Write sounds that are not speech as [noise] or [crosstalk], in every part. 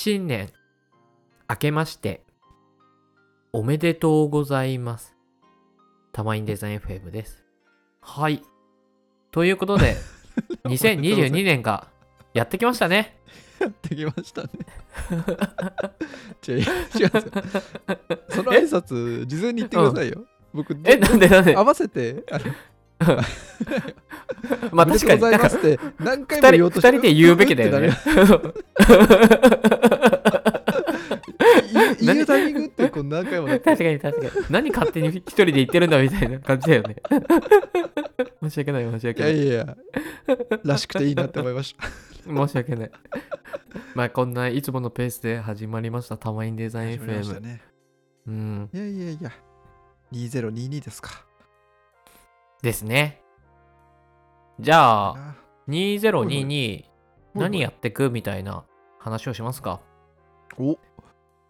新年明けましておめでとうございます。たまインデザイン FM です。はい。ということで、[laughs] 2022年がやってきましたね。やってきましたね。違う違う。その挨拶、事前に言ってくださいよ。僕、え、なんで？なんで？合わせて、あのまあ確かに、とうございますって何回も言おうとして二人で言うべきだよね。[laughs] 言うタイミングってこう何回も確かに確かに。何勝手に一人で言ってるんだみたいな感じだよね。[laughs] 申し訳ない申しい訳ない。やいやいや、らしくていいなって思いました。申し訳ない。まあこんないつものペースで始まりました。たまインデザイン FM。ね。うん。いやいやいや、2022ですか。ですね。じゃあ、あ2022何やっってくみたいな話をしますか。お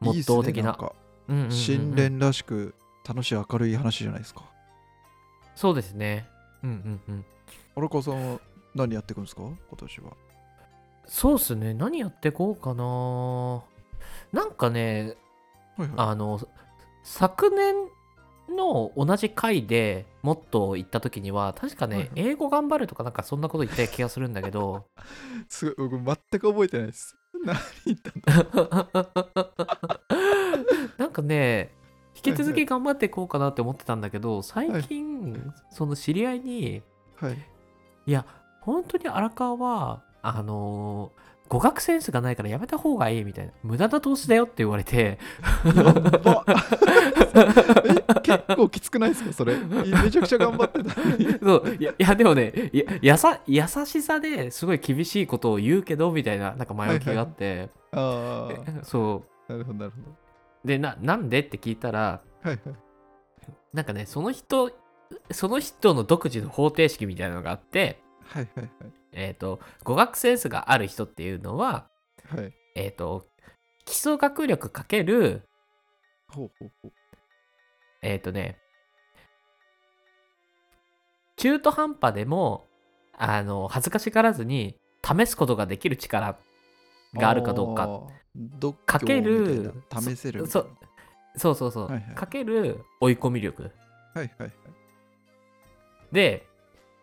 モットー的な。いいっすねんかうんうんうんうん新年らしく楽しい明るい話じゃないですか。そうですね。うんうんうん。荒川さんは何やっていくんですか？今年は。そうっすね。何やってこうかな。なんかね、はいはい。あの、昨年の同じ回でもっと言った時には、確かね、はいはい英語頑張るとかなんかそんなこと言った気がするんだけど、[laughs] すごい、僕全く覚えてないです。何言ったなんかね、引き続き頑張っていこうかなって思ってたんだけど、最近、その知り合いに、はい。いや、本当に荒川は、あのー語学センスがないからやめた方がいいみたいな、無駄な投資だよって言われて、結構きつくないですかそれ？めちゃくちゃ頑張ってた。[laughs] そういやいやでもねいややさ優しさですごい厳しいことを言うけどみたいななんか前置きがあって、あそあ、なるほどなるほうでななんでって聞いたらど。はいはい。なんかねその人その人の独自の方程式みたいなのがあってはいはいえっ、と語学センスがある人っていうのははい。はい。えっ、と基礎学力かけるほうほうほう。えっ、とね中途半端でもあの恥ずかしがらずに試すことができる力があるかどうかかける試せるみたいな。そうそうそう、はいはいかける追い込み力はいはいはい。で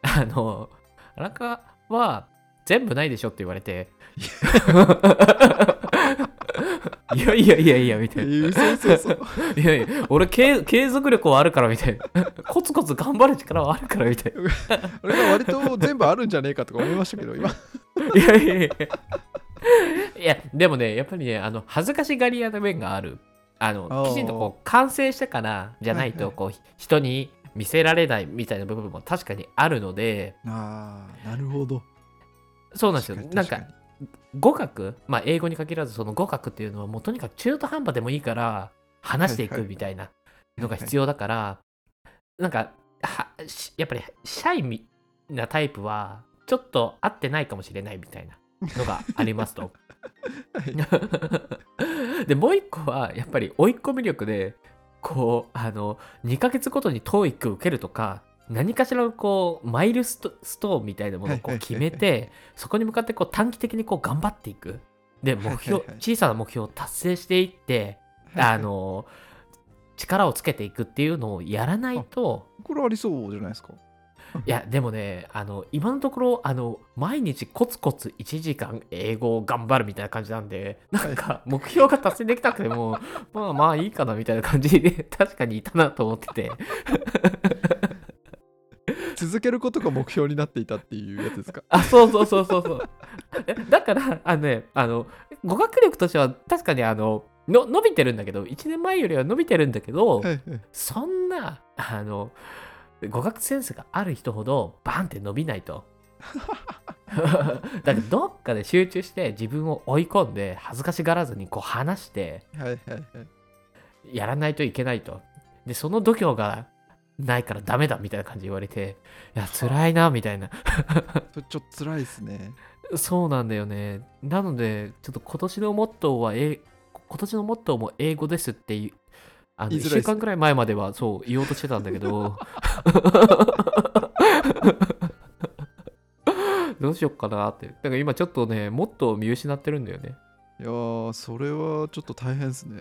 あの荒川は全部ないでしょって言われて。いや。いやいやいやみたいな。えー、嘘嘘嘘。いやいや俺継継続力はあるからみたいな。コツコツ頑張る力はあるからみたいな。俺が割と全部あるんじゃねえかとか思いましたけど、今。いやいやいや。いやでもねやっぱりねあの恥ずかしがり屋な面がある。あのきちんとこう完成してからじゃないとこう人に見せられないみたいな部分も確かにあるのでああ、なるほど。そうなんですよ。なんか語学？まあ英語に限らずその語学っていうのはもうとにかく中途半端でもいいから話していはいはいくみたいなのが必要だからなんかはしやっぱりシャイみなタイプはちょっと合ってないかもしれないみたいなのがありますと。はい。[laughs] でもう一個はやっぱり追い込み力でこうあの2ヶ月ごとに TOEIC 受けるとか何かしらのこうマイルストーンみたいなものをこう決めてそこに向かってこう短期的にこう頑張っていく。で目標小さな目標を達成していってあの力をつけていくっていうのをやらないとこれありそうじゃないですか？いやでもねあの今のところあの毎日コツコツ1時間英語を頑張るみたいな感じなんでなんか目標が達成できなくても [laughs] まあまあいいかなみたいな感じで確かにいたなと思ってて続けることが目標になっていたっていうやつですか？あそうそうそうそうそうえだからあのねあの語学力としては確かにあのの伸びてるんだけど1年前よりは伸びてるんだけど、はいはい。そんなあの語学センスがある人ほどバンって伸びないと。[laughs] だからどっかで集中して自分を追い込んで恥ずかしがらずにこう話して。やらないといけないと。でその度胸がないからダメだみたいな感じで言われていや辛いなみたいなちょっと辛いですね。そうなんだよねなのでちょっと今年のモットーはえ今年のモットーも英語ですっていうあの1言いづらいっす週間くらい前まではそう言おうとしてたんだけど [laughs] どうしよっかなってだから今ちょっとねモットーを見失ってるんだよねいやーそれはちょっと大変ですね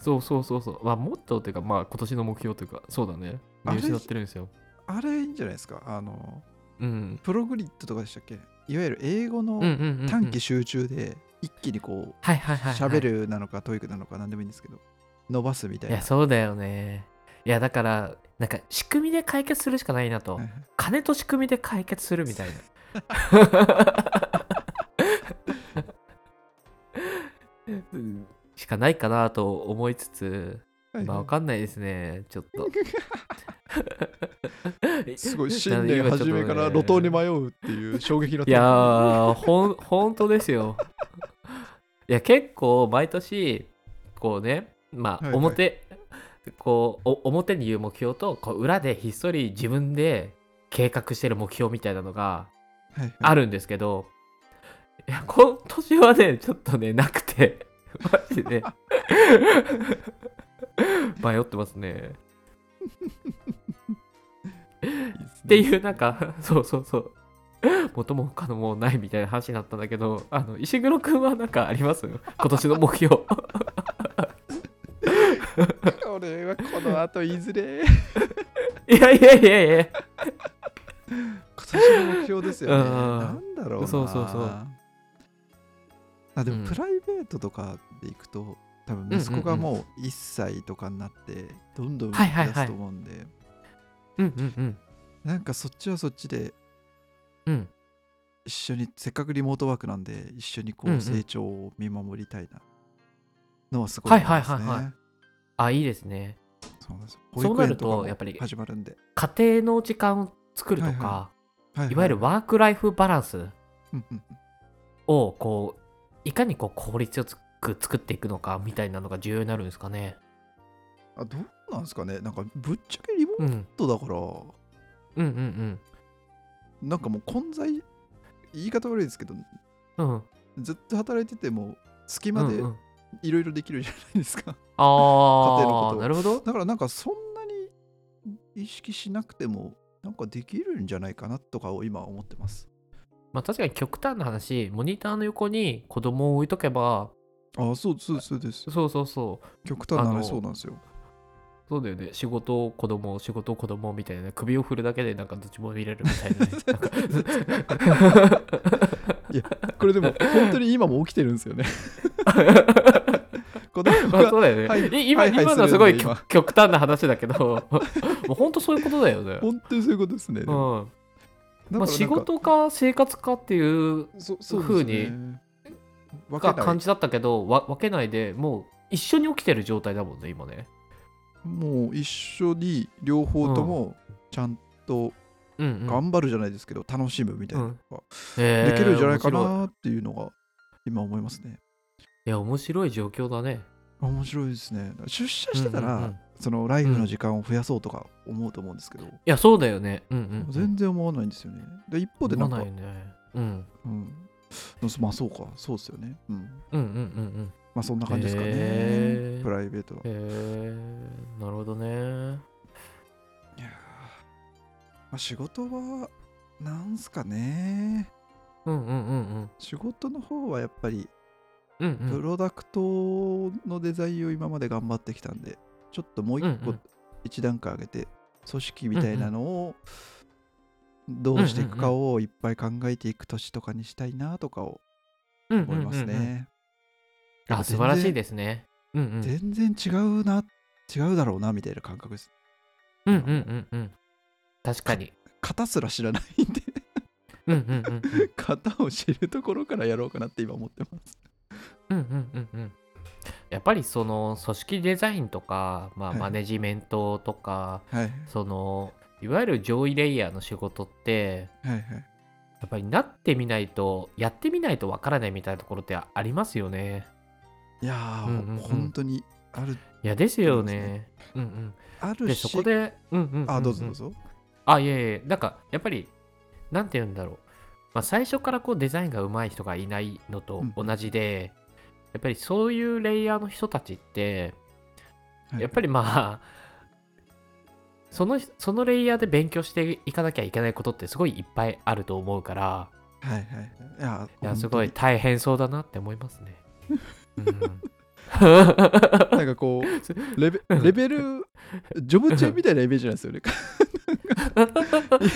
そうそうそうそう。まあ、もっとっていうか、まあ、今年の目標というか、そうだね。見失ってるんですよ。あれいいんじゃないですか？あのうん。プログリットとかでしたっけ？いわゆる英語の。短期集中で一気にこはいはいはい、るなのか TOEIC なのか何でもいいんですけど伸ばすみたいないや、そうだよね。いや、だから、なんか、仕組みで解決するしかないなと。はいはい金と仕組みで解決するみたいな。うんしかないかなと思いつつ、はいまあわかんないですね、ちょっと。[laughs] すごい新年初めから路頭に迷うっていう衝撃のいやー、ほん、[laughs] 本当ですよ。いや、結構、毎年、こうね、まあ、はいはい。表、こう、お表に言う目標と、こう裏でひっそり自分で計画してる目標みたいなのがはいはい。あるんですけど、いや、今年はね、ちょっとね、なくて、[laughs] マジで、[laughs] 迷ってますね。っていうなんかそうそうそう。元も他のもないみたいな話になったんだけどあの石黒くんはなんかあります？今年の目標俺はこの後いずれ。いやいやいやいや。今年の目標ですよね。うんなんだろうな。そうそうそう。あでうん。もプライベートとかでいくと、多分息子がもう1歳とかになって、どんどん動きはいはいはい。出すと思うんで、うんうんうん。なんかそっちはそっちでうん。一緒に、せっかくリモートワークなんで、一緒にこうんううん。成長を見守りたいな。のはすごいはい思いますね。あいいですね。そうなんですよ。そうなるとやっぱり始まるんで。家庭の時間を作るとか、はいわゆるワークライフバランスうんうんうん。をこういかにこう効率よく作っていくのかみたいなのが重要になるんですかね。あどうなんですかね。なんかぶっちゃけリモーうんトだから、うんうんなんかもう混在言い方悪いですけどうんうん。ずっと働いてても隙間でうんうんいろいろできるじゃないですか、あ家庭のことあなるほど。だからなんかそんなに意識しなくてもなんかできるんじゃないかなとかを今は思ってます。まあ確かに極端な話モニターの横に子供を置いとけばあそうそうそうです。そうそうそう。極端な話そうなんですよ。そうだよね。仕事子供仕事子供みたいなね首を振るだけでなんかどっちも見れるみたいなね。[laughs] いやこれでも本当に今も起きてるんですよね [laughs] 子供まあがそうだよね、はいい今はいはい今のはすごいするんで今。極極端な話だけど [laughs] もう本当そういうことだよね。本当にそういうことですね、でも。うん。だからなんかまあ、仕事か生活かっていうそそう風ですにね分けない。が感じだったけどわ分けないでもう一緒に起きてる状態だもんね今ね。もう一緒に両方ともちゃんとうんうん。頑張るじゃないですけど、楽しむみたいなのができるんじゃないかなっていうのが今思いますね。いや面白い状況だね。面白いですね。出社してたら、うんうんうん。そのライフの時間を増やそうとか思うと思うんですけど、いやそうだよね。うんうん、うん、全然思わないんですよね。で一方でなんか、思わないよね。うん。うん、まあそうか、そうですよね。うん、うんうんうんうん。まあそんな感じですかね、へー。プライベートは。へえなるほどね。いやー。まあ、仕事は、なんすかね。うんうんうんうん。仕事の方はやっぱり、うんうん。プロダクトのデザインを今まで頑張ってきたんで、ちょっともう一個一段階上げて、組織みたいなのをどうしていくかをいっぱい考えていく年とかにしたいなとかをうん思いますね。あ素晴らしいですね。うんうん。全然違うな、違うだろうなみたいな感覚です。うんうんうんうん。確かに。型すら知らないんで、うんうんうんうん。[laughs] 型を知るところからやろうかなって今思ってます。うんうんうんうん。やっぱりその組織デザインとか、まあ、はい。マネジメントとか、はい。そのいわゆる上位レイヤーの仕事ってはいはい。やっぱりなってみないとやってみないとわからないみたいなところってありますよね。いやー、うんうんうん。本当にある。いやですよね。うんうん。あるし。でそこでうんうんうんうん。あどうぞどうぞ。あいやいやなんかやっぱりなんて言うんだろう、まあ、最初からこうデザインが上手い人がいないのと同じで、やっぱりそういうレイヤーの人たちってやっぱり、りまあそのそのレイヤーで勉強していかなきゃいけないことってすごいいっぱいあると思うからはいはい。いや、いやすごい大変そうだなって思いますね。うん [laughs] なんかこうレベレベルジョブチェンみたいなイメージなんですよね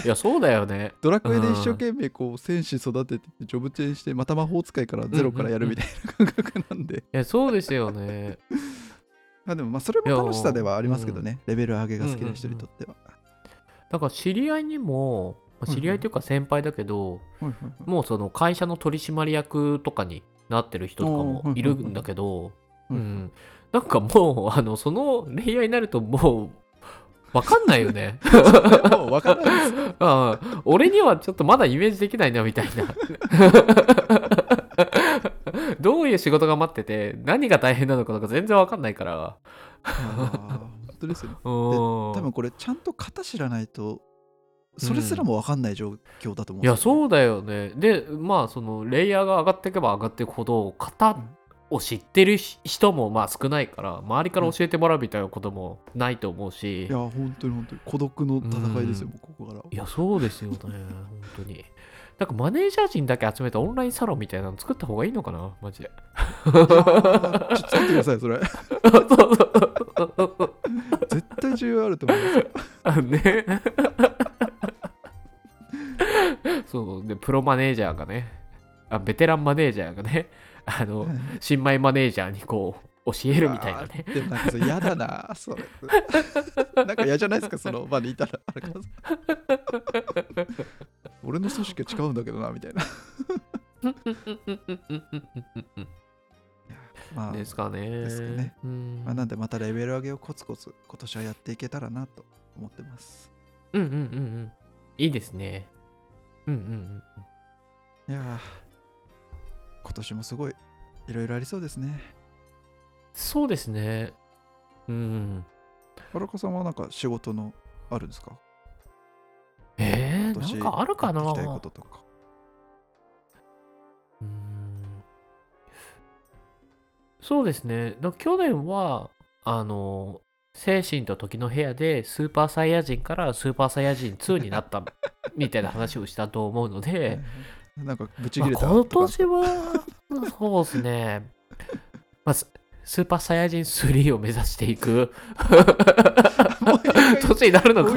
いやそうだよね。ドラクエで一生懸命こう戦士育ててジョブチェンしてまた魔法使いからゼロからやるみたいな感覚なんで、いやそうですよね。まあでもまあそれも楽しさではありますけどね、レベル上げが好きな人にとっては、だから知り合いにもまあ知り合いというか先輩だけど、はいはいはいもうその会社の取締役とかになってる人とかもいるんだけど、うはいん、なんかもうあのその恋愛になるともう分かんないよね。もう分からないですああ [laughs] 俺にはちょっとまだイメージできないなみたいな。[laughs] どういう仕事が待ってて何が大変なのかとか全然分かんないから。あー本当ですよ。ね [laughs] うん。多分これちゃんと型知らないとそれすらも分かんない状況だと思うんいやですよね。そうだよねでまあそのレイヤーが上がっていけば上がっていくほど型を知ってるし人もまあ少ないから周りから教えてもらうみたいなこともないと思うし、いや本当に本当に。孤独の戦いですよ、うん。ここから。いやそうですよね本当に。なんかマネージャー陣だけ集めたオンラインサロンみたいなの作った方がいいのかなマジで。ちょっと作ってくださいそれ。絶対重要あると思いますよ。あ [laughs] ね。[laughs] そうでプロマネージャーがねあベテランマネージャーがね [laughs] あの新米マネージャーにこう教えるみたいなね。でもなんか嫌だな [laughs] それ。[laughs] なんか嫌じゃないですかその場にいたら俺の組織は違うんだけどなみたいな。まあ、ですかね。ですかね。うん。まあ、なんでまたレベル上げをコツコツ今年はやっていけたらなと思ってます。うんうんうんうん。いいですね。うんうんうん。いやー今年もすごいいろいろありそうですね。そうですね。うん。荒川さんはなんか仕事のあるんですか？えー、なんかあるかな？きたいこととか。うーん。そうですね。だ去年は、あの、精神と時の部屋でスーパーサイヤ人からスーパーサイヤ人2になったみたいな話をしたと思うので、[laughs] なんかブチまあ切れた今とか年は、そうですね。まあ、ススーパーサイヤ人3を目指していく。年になるのか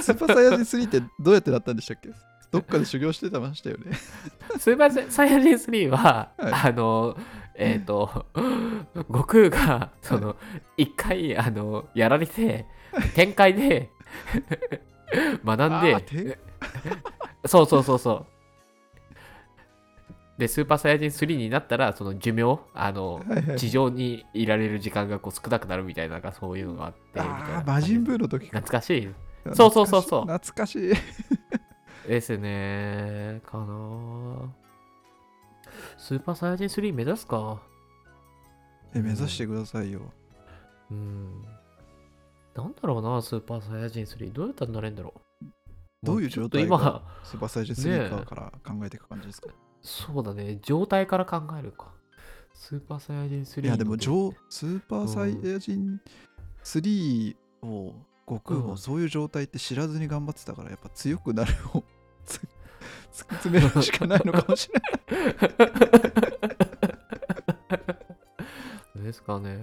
スーパーサイヤ人3ってどうやってなったんでしたっけ？どっかで修行してたましたよね。スーパーサイヤ人3は、はい。あの、えっ、と、悟空が、その、一回、あの、やられて、展開で [laughs] 学んで、[laughs] そうそうそうそう。で、スーパーサイヤ人3になったら、その寿命、あの、はいはい地上にいられる時間がこう少なくなるみたいな、なんかそういうのがあって、みたいあなあ、魔人ブーの時か。懐かしいそうそうそうそう懐かしい。ですね。かなスーパーサイヤ人3目指すか？え、目指してくださいよ。うん。なんだろうな、スーパーサイヤ人3。どうやったらなれんだろう。どういう状態もちょっとがスーパーサイヤ人3かから考えていく感じですか、今、そうだね、状態から考えるか。スーパーサイヤ人3。いや、でもスーパーサイヤ人3を悟空うんもそういう状態って知らずに頑張ってたから、やっぱ強くなるをつ [laughs] 突き詰めるしかないのかもしれない。[laughs] ですかね。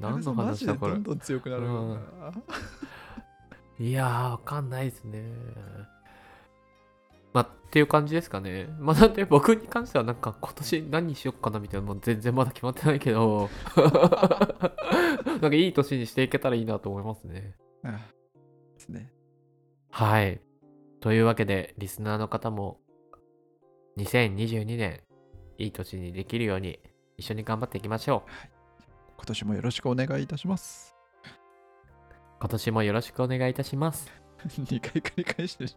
何の話だこれどん。どん強くなるよな。[laughs] いやー、わかんないですね。まあ、っていう感じですかね。まあ、なんで僕に関しては、なんか今年何にしよっかなみたいなのも全然まだ決まってないけど、[laughs] なんかいい年にしていけたらいいなと思いますね。あですね。はい。というわけで、リスナーの方も、2022年、いい年にできるように、一緒に頑張っていきましょう。今年もよろしくお願いいたします。今年もよろしくお願いいたします。[laughs] 2回繰り返してる。